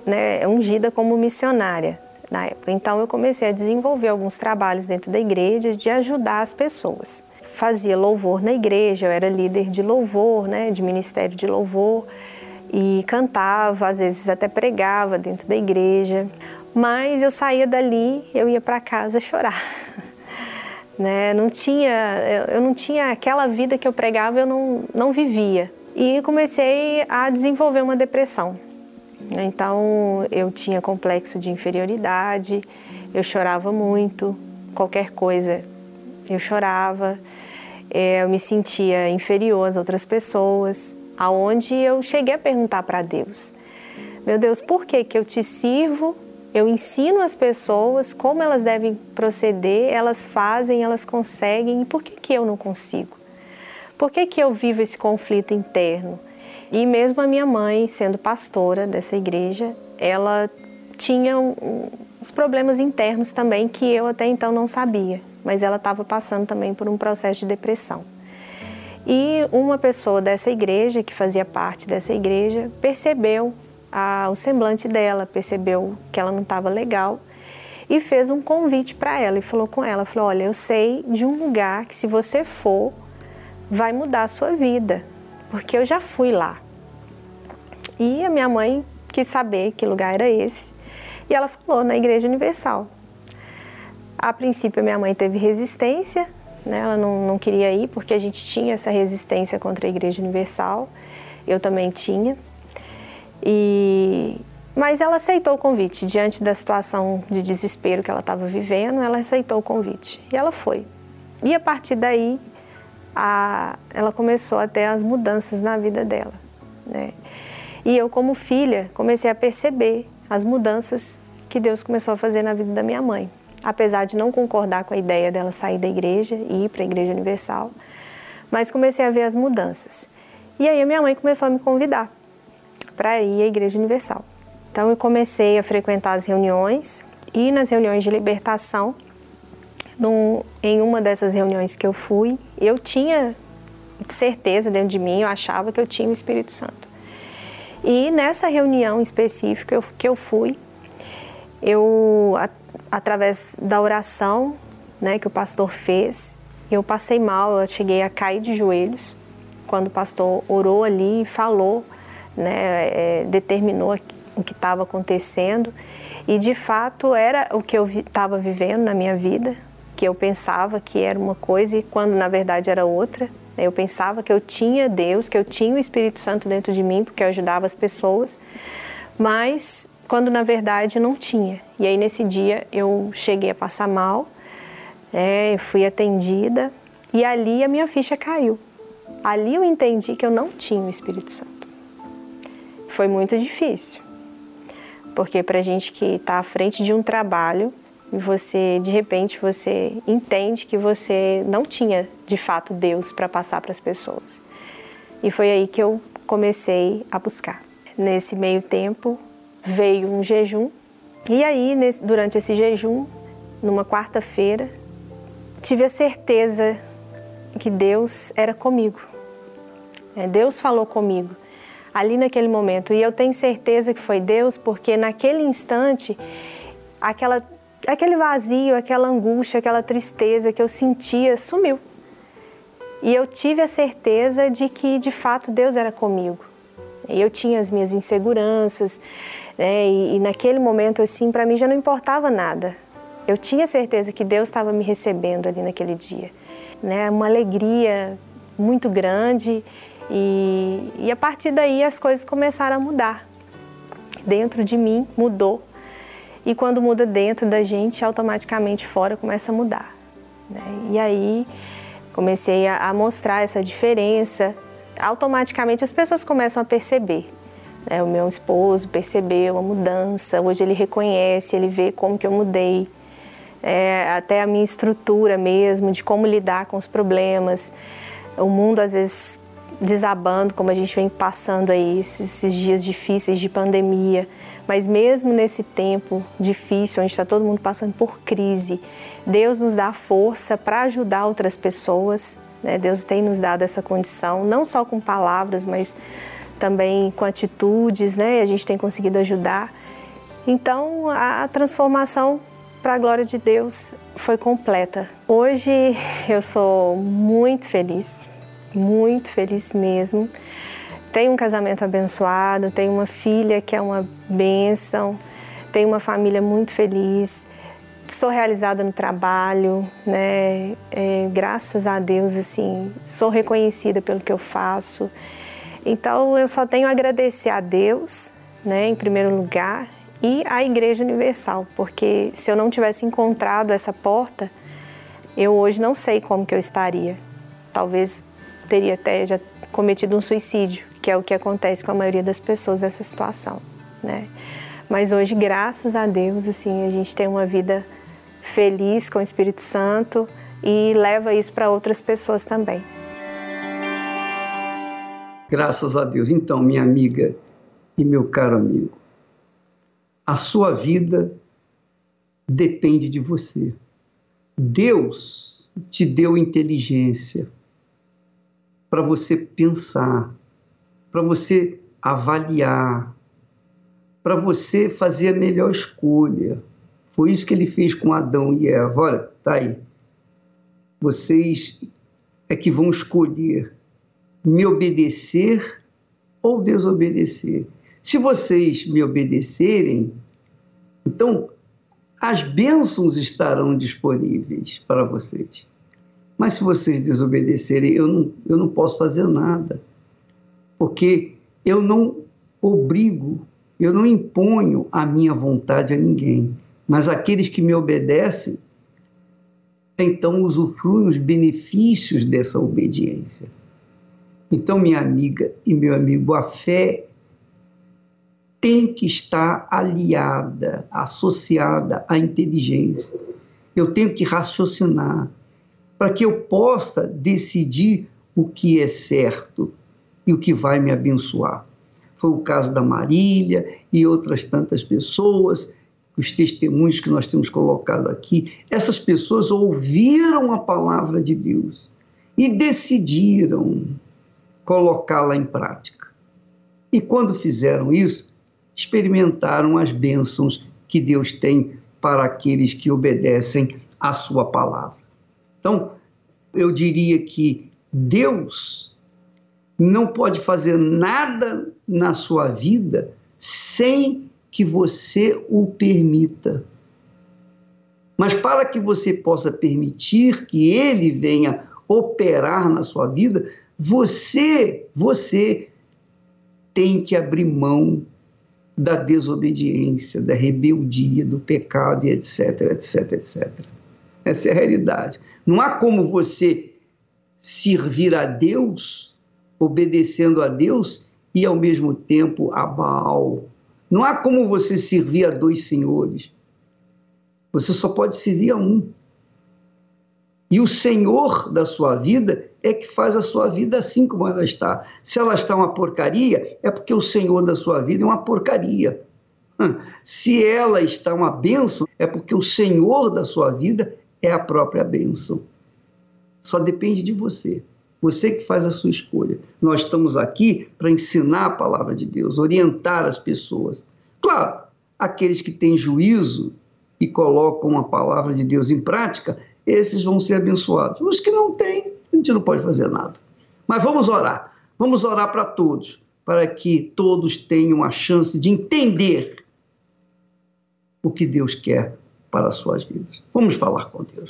né, ungida como missionária na época. Então eu comecei a desenvolver alguns trabalhos dentro da igreja de ajudar as pessoas. Fazia louvor na igreja, eu era líder de louvor, né, de ministério de louvor e cantava, às vezes até pregava dentro da igreja. Mas eu saía dali, eu ia para casa chorar. [LAUGHS] né? Não tinha, eu não tinha aquela vida que eu pregava, eu não, não vivia. E comecei a desenvolver uma depressão. Então eu tinha complexo de inferioridade, eu chorava muito, qualquer coisa eu chorava, eu me sentia inferior às outras pessoas aonde eu cheguei a perguntar para Deus: Meu Deus, por que que eu te sirvo? Eu ensino as pessoas como elas devem proceder, elas fazem, elas conseguem, e por que que eu não consigo? Por que que eu vivo esse conflito interno? E mesmo a minha mãe, sendo pastora dessa igreja, ela tinha uns problemas internos também que eu até então não sabia, mas ela estava passando também por um processo de depressão. E uma pessoa dessa igreja, que fazia parte dessa igreja, percebeu a, o semblante dela, percebeu que ela não estava legal e fez um convite para ela e falou com ela, falou: "Olha, eu sei de um lugar que se você for, vai mudar a sua vida, porque eu já fui lá". E a minha mãe quis saber que lugar era esse. E ela falou na Igreja Universal. A princípio, minha mãe teve resistência, né? Ela não, não queria ir porque a gente tinha essa resistência contra a Igreja Universal. Eu também tinha. E mas ela aceitou o convite diante da situação de desespero que ela estava vivendo. Ela aceitou o convite e ela foi. E a partir daí, a, ela começou a ter as mudanças na vida dela. Né? E eu, como filha, comecei a perceber as mudanças que Deus começou a fazer na vida da minha mãe apesar de não concordar com a ideia dela sair da igreja e ir para a Igreja Universal, mas comecei a ver as mudanças. E aí a minha mãe começou a me convidar para ir à Igreja Universal. Então eu comecei a frequentar as reuniões e nas reuniões de libertação, em uma dessas reuniões que eu fui, eu tinha certeza dentro de mim, eu achava que eu tinha o Espírito Santo. E nessa reunião específica que eu fui, eu através da oração né, que o pastor fez, eu passei mal, eu cheguei a cair de joelhos quando o pastor orou ali e falou, né, é, determinou o que estava acontecendo e de fato era o que eu estava vi, vivendo na minha vida, que eu pensava que era uma coisa e quando na verdade era outra. Eu pensava que eu tinha Deus, que eu tinha o Espírito Santo dentro de mim, porque eu ajudava as pessoas, mas quando na verdade não tinha. E aí nesse dia eu cheguei a passar mal, é, fui atendida e ali a minha ficha caiu. Ali eu entendi que eu não tinha o Espírito Santo. Foi muito difícil, porque para gente que está à frente de um trabalho e você de repente você entende que você não tinha de fato Deus para passar para as pessoas. E foi aí que eu comecei a buscar. Nesse meio tempo, veio um jejum. E aí, nesse, durante esse jejum, numa quarta-feira, tive a certeza que Deus era comigo. É, Deus falou comigo ali naquele momento. E eu tenho certeza que foi Deus, porque naquele instante, aquela, aquele vazio, aquela angústia, aquela tristeza que eu sentia sumiu. E eu tive a certeza de que de fato Deus era comigo. Eu tinha as minhas inseguranças, né? E, e naquele momento, assim, para mim já não importava nada. Eu tinha certeza que Deus estava me recebendo ali naquele dia, né? Uma alegria muito grande e, e a partir daí as coisas começaram a mudar. Dentro de mim mudou e quando muda dentro da gente, automaticamente fora começa a mudar. Né? E aí comecei a, a mostrar essa diferença automaticamente as pessoas começam a perceber. Né? O meu esposo percebeu a mudança, hoje ele reconhece, ele vê como que eu mudei. É, até a minha estrutura mesmo, de como lidar com os problemas. O mundo às vezes desabando, como a gente vem passando aí esses, esses dias difíceis de pandemia. Mas mesmo nesse tempo difícil, onde está todo mundo passando por crise, Deus nos dá força para ajudar outras pessoas. Né? Deus tem nos dado essa condição, não só com palavras, mas também com atitudes, né? A gente tem conseguido ajudar. Então, a transformação para a glória de Deus foi completa. Hoje eu sou muito feliz, muito feliz mesmo. Tenho um casamento abençoado, tenho uma filha que é uma bênção, tenho uma família muito feliz, sou realizada no trabalho, né? É, graças a Deus, assim, sou reconhecida pelo que eu faço. Então eu só tenho a agradecer a Deus, né, em primeiro lugar, e à Igreja Universal, porque se eu não tivesse encontrado essa porta, eu hoje não sei como que eu estaria. Talvez teria até já cometido um suicídio, que é o que acontece com a maioria das pessoas nessa situação, né? Mas hoje, graças a Deus, assim, a gente tem uma vida feliz com o Espírito Santo e leva isso para outras pessoas também. Graças a Deus. Então, minha amiga e meu caro amigo, a sua vida depende de você. Deus te deu inteligência para você pensar, para você avaliar, para você fazer a melhor escolha. Foi isso que ele fez com Adão e Eva. Olha, tá aí. Vocês é que vão escolher me obedecer ou desobedecer. Se vocês me obedecerem, então as bênçãos estarão disponíveis para vocês. Mas se vocês desobedecerem, eu não, eu não posso fazer nada, porque eu não obrigo, eu não imponho a minha vontade a ninguém, mas aqueles que me obedecem, então usufruem os benefícios dessa obediência. Então, minha amiga e meu amigo, a fé tem que estar aliada, associada à inteligência. Eu tenho que raciocinar para que eu possa decidir o que é certo e o que vai me abençoar. Foi o caso da Marília e outras tantas pessoas, os testemunhos que nós temos colocado aqui. Essas pessoas ouviram a palavra de Deus e decidiram colocá-la em prática. E quando fizeram isso, experimentaram as bênçãos que Deus tem para aqueles que obedecem à sua palavra. Então, eu diria que Deus não pode fazer nada na sua vida sem que você o permita. Mas para que você possa permitir que ele venha operar na sua vida, você, você tem que abrir mão da desobediência, da rebeldia, do pecado e etc, etc, etc. Essa é a realidade. Não há como você servir a Deus, obedecendo a Deus e ao mesmo tempo a Baal. Não há como você servir a dois senhores. Você só pode servir a um. E o Senhor da sua vida é que faz a sua vida assim como ela está. Se ela está uma porcaria, é porque o Senhor da sua vida é uma porcaria. Se ela está uma bênção, é porque o Senhor da sua vida é a própria bênção. Só depende de você. Você que faz a sua escolha. Nós estamos aqui para ensinar a palavra de Deus, orientar as pessoas. Claro, aqueles que têm juízo e colocam a palavra de Deus em prática, esses vão ser abençoados. Os que não têm, a gente não pode fazer nada. Mas vamos orar. Vamos orar para todos, para que todos tenham a chance de entender o que Deus quer para as suas vidas. Vamos falar com Deus.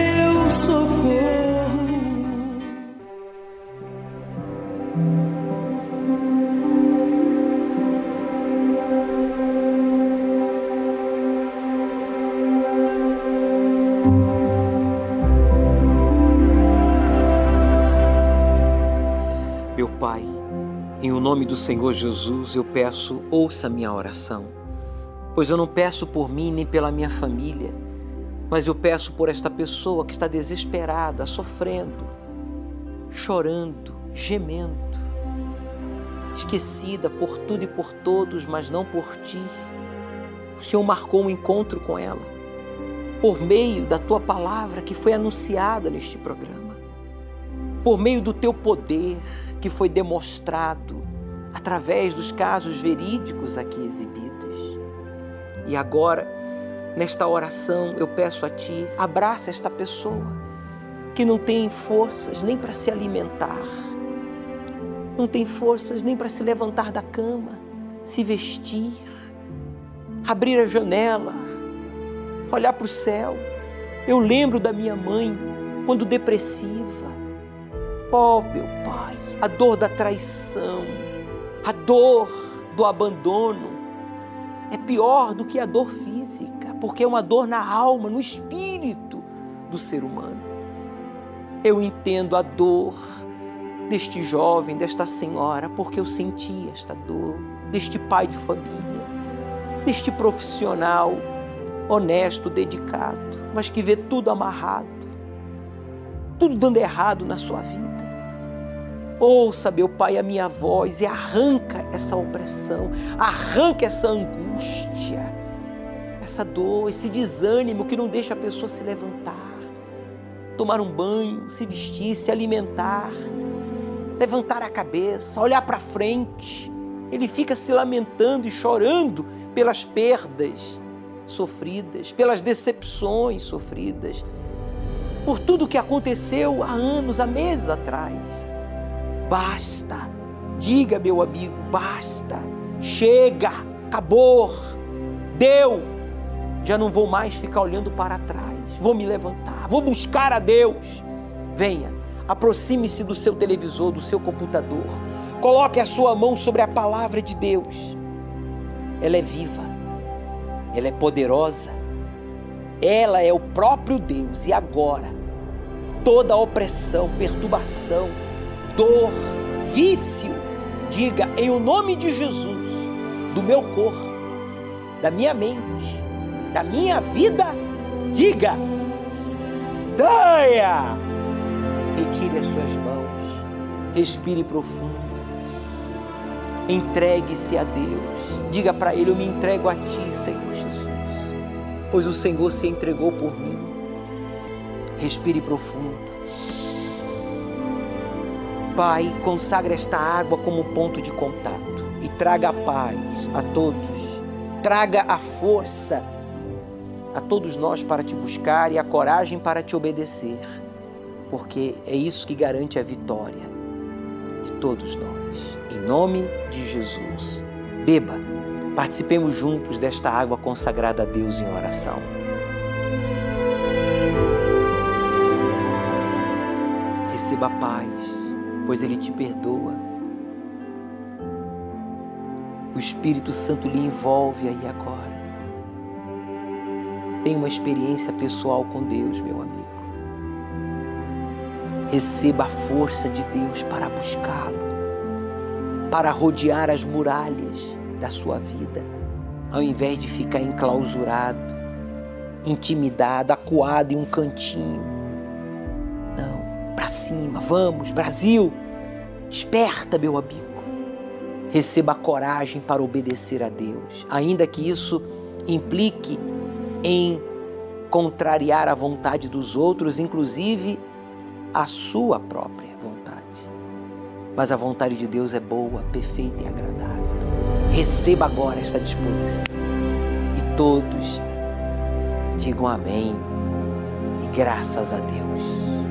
Nome do Senhor Jesus, eu peço, ouça minha oração, pois eu não peço por mim nem pela minha família, mas eu peço por esta pessoa que está desesperada, sofrendo, chorando, gemendo, esquecida por tudo e por todos, mas não por ti. O Senhor marcou um encontro com ela por meio da tua palavra que foi anunciada neste programa, por meio do teu poder que foi demonstrado através dos casos verídicos aqui exibidos. E agora, nesta oração, eu peço a Ti, abraça esta pessoa que não tem forças nem para se alimentar, não tem forças nem para se levantar da cama, se vestir, abrir a janela, olhar para o céu. Eu lembro da minha mãe quando depressiva. Oh, meu Pai, a dor da traição, a dor do abandono é pior do que a dor física, porque é uma dor na alma, no espírito do ser humano. Eu entendo a dor deste jovem, desta senhora, porque eu senti esta dor, deste pai de família, deste profissional honesto, dedicado, mas que vê tudo amarrado, tudo dando errado na sua vida. Ouça, meu Pai, a minha voz e arranca essa opressão, arranca essa angústia, essa dor, esse desânimo que não deixa a pessoa se levantar, tomar um banho, se vestir, se alimentar, levantar a cabeça, olhar para frente. Ele fica se lamentando e chorando pelas perdas sofridas, pelas decepções sofridas, por tudo que aconteceu há anos, há meses atrás. Basta, diga, meu amigo, basta, chega, acabou, deu. Já não vou mais ficar olhando para trás, vou me levantar, vou buscar a Deus. Venha, aproxime-se do seu televisor, do seu computador, coloque a sua mão sobre a palavra de Deus. Ela é viva, ela é poderosa, ela é o próprio Deus. E agora, toda opressão, perturbação, dor, vício, diga em o nome de Jesus, do meu corpo, da minha mente, da minha vida, diga: saia! Retire as suas mãos, respire profundo. Entregue-se a Deus. Diga para Ele: Eu me entrego a Ti, Senhor Jesus. Pois o Senhor se entregou por mim. Respire profundo. Pai, consagra esta água como ponto de contato e traga a paz a todos. Traga a força a todos nós para te buscar e a coragem para te obedecer, porque é isso que garante a vitória de todos nós. Em nome de Jesus. Beba, participemos juntos desta água consagrada a Deus em oração. Receba a paz, pois Ele te perdoa. O Espírito Santo lhe envolve aí agora. Tenha uma experiência pessoal com Deus, meu amigo. Receba a força de Deus para buscá-lo, para rodear as muralhas da sua vida, ao invés de ficar enclausurado, intimidado, acuado em um cantinho. Para cima, vamos, Brasil, desperta, meu amigo. Receba a coragem para obedecer a Deus, ainda que isso implique em contrariar a vontade dos outros, inclusive a sua própria vontade. Mas a vontade de Deus é boa, perfeita e agradável. Receba agora esta disposição e todos digam amém e graças a Deus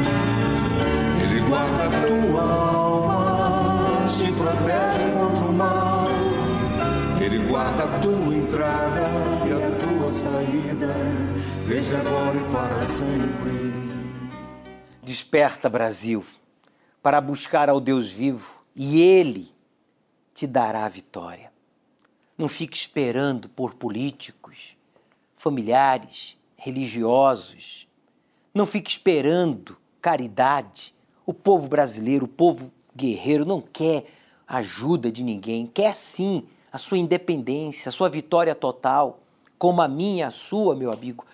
Guarda a tua alma, te protege contra o mal. Ele guarda a tua entrada e a tua saída, desde agora e para sempre. Desperta, Brasil, para buscar ao Deus vivo e Ele te dará a vitória. Não fique esperando por políticos, familiares, religiosos. Não fique esperando caridade. O povo brasileiro, o povo guerreiro, não quer ajuda de ninguém, quer sim a sua independência, a sua vitória total, como a minha, a sua, meu amigo,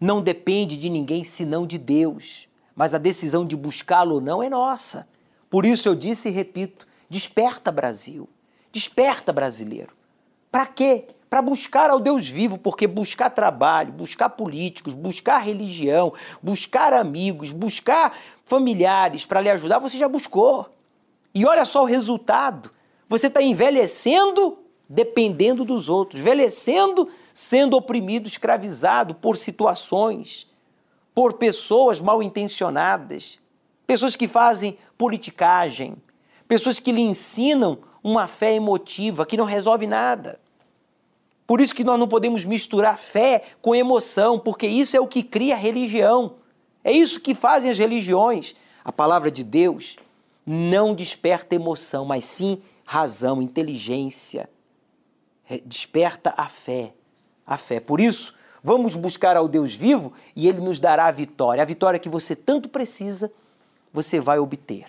não depende de ninguém senão de Deus. Mas a decisão de buscá-lo ou não é nossa. Por isso eu disse e repito: desperta, Brasil. Desperta, brasileiro. Para quê? Para buscar ao Deus vivo, porque buscar trabalho, buscar políticos, buscar religião, buscar amigos, buscar familiares para lhe ajudar, você já buscou. E olha só o resultado. Você está envelhecendo dependendo dos outros, envelhecendo, sendo oprimido, escravizado por situações, por pessoas mal intencionadas, pessoas que fazem politicagem, pessoas que lhe ensinam uma fé emotiva que não resolve nada. Por isso que nós não podemos misturar fé com emoção, porque isso é o que cria religião. É isso que fazem as religiões. A palavra de Deus não desperta emoção, mas sim razão, inteligência desperta a fé. A fé. Por isso, vamos buscar ao Deus vivo e ele nos dará a vitória. A vitória que você tanto precisa, você vai obter.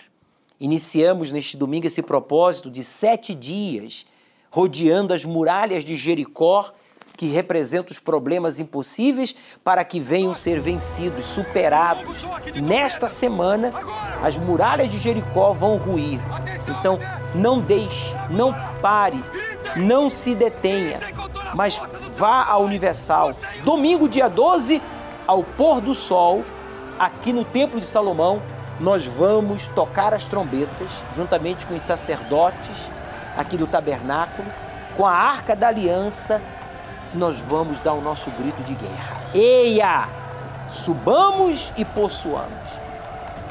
Iniciamos neste domingo esse propósito de sete dias rodeando as muralhas de Jericó, que representam os problemas impossíveis, para que venham ser vencidos, superados. Nesta semana, as muralhas de Jericó vão ruir. Então, não deixe, não pare, não se detenha, mas vá à Universal. Domingo, dia 12, ao pôr do sol, aqui no Templo de Salomão, nós vamos tocar as trombetas, juntamente com os sacerdotes aqui do tabernáculo, com a arca da aliança, nós vamos dar o nosso grito de guerra. Eia! Subamos e possuamos.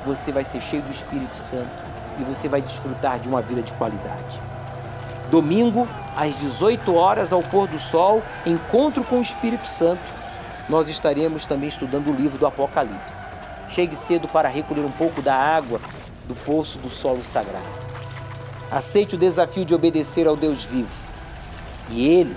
Você vai ser cheio do Espírito Santo e você vai desfrutar de uma vida de qualidade. Domingo, às 18 horas, ao pôr do sol, encontro com o Espírito Santo, nós estaremos também estudando o livro do Apocalipse. Chegue cedo para recolher um pouco da água do poço do solo sagrado. Aceite o desafio de obedecer ao Deus vivo e Ele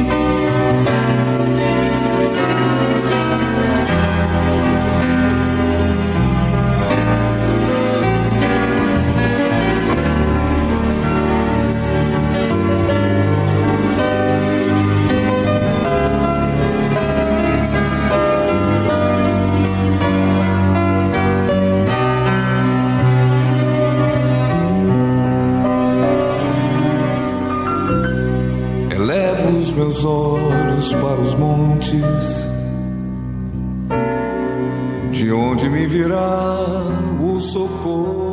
Meus olhos para os montes, de onde me virá o socorro.